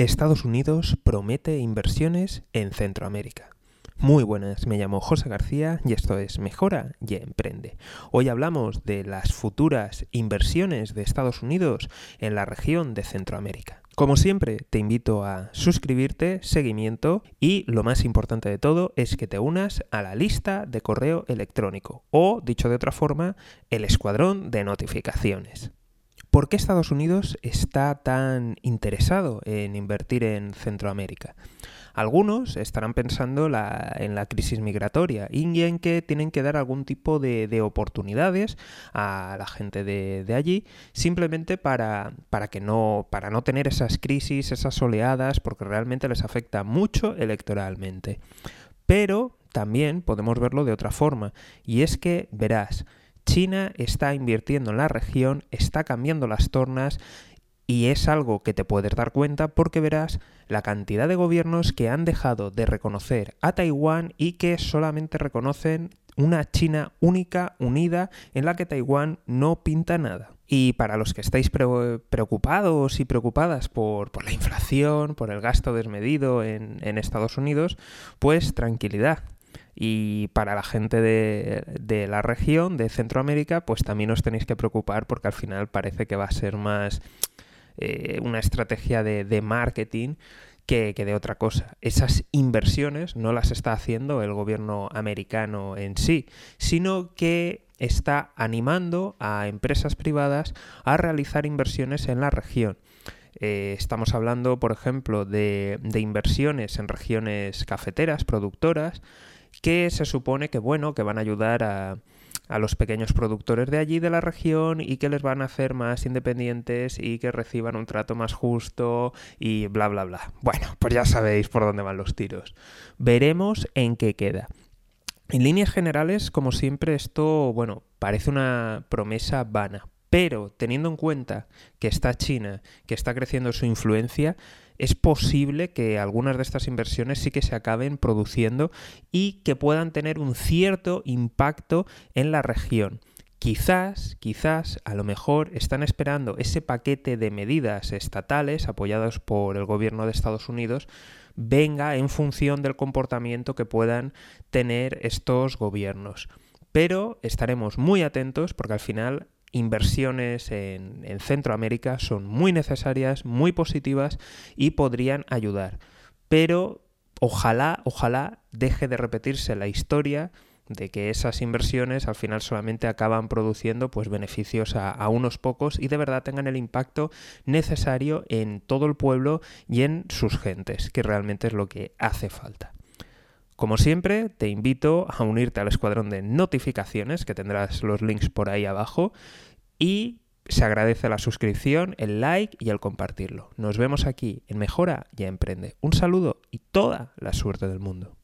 Estados Unidos promete inversiones en Centroamérica. Muy buenas, me llamo José García y esto es Mejora y Emprende. Hoy hablamos de las futuras inversiones de Estados Unidos en la región de Centroamérica. Como siempre, te invito a suscribirte, seguimiento y lo más importante de todo es que te unas a la lista de correo electrónico o, dicho de otra forma, el escuadrón de notificaciones. ¿Por qué Estados Unidos está tan interesado en invertir en Centroamérica? Algunos estarán pensando en la crisis migratoria y en que tienen que dar algún tipo de, oportunidades a la gente de, allí simplemente para, para, que no, para no tener esas crisis, esas oleadas, porque realmente les afecta mucho electoralmente. Pero también podemos verlo de otra forma y es que verás, China está invirtiendo en la región, está cambiando las tornas y es algo que te puedes dar cuenta porque verás la cantidad de gobiernos que han dejado de reconocer a Taiwán y que solamente reconocen una China única, unida, en la que Taiwán no pinta nada. Y para los que estáis preocupados y preocupadas por, la inflación, por el gasto desmedido en Estados Unidos, pues tranquilidad y para la gente de, la región, de Centroamérica, pues también os tenéis que preocupar porque al final parece que va a ser más eh, una estrategia de, marketing que, que, de otra cosa. Esas inversiones no las está haciendo el gobierno americano en sí, sino que está animando a empresas privadas a realizar inversiones en la región. Eh, estamos hablando, por ejemplo, de, de, inversiones en regiones cafeteras, productoras, que se supone que, bueno, que van a ayudar a, a los pequeños productores de allí, de la región, y que les van a hacer más independientes y que reciban un trato más justo y bla, bla, bla. Bueno, pues ya sabéis por dónde van los tiros. Veremos en qué queda. En líneas generales, como siempre, esto, bueno, parece una promesa vana, pero teniendo en cuenta que está China, que está creciendo su influencia, es posible que algunas de estas inversiones sí que se acaben produciendo y que puedan tener un cierto impacto en la región. Quizás, quizás, a lo mejor están esperando ese paquete de medidas estatales apoyados por el gobierno de Estados Unidos venga en función del comportamiento que puedan tener estos gobiernos. Pero estaremos muy atentos porque al final inversiones en, Centroamérica son muy necesarias, muy positivas y podrían ayudar. Pero ojalá, ojalá deje de repetirse la historia de que esas inversiones al final solamente acaban produciendo pues beneficios a, a, unos pocos y de verdad tengan el impacto necesario en todo el pueblo y en sus gentes, que realmente es lo que hace falta. Como siempre, te invito a unirte al escuadrón de notificaciones, que tendrás los links por ahí abajo, y se agradece la suscripción, el like y el compartirlo. Nos vemos aquí en Mejora y Emprende. Un saludo y toda la suerte del mundo.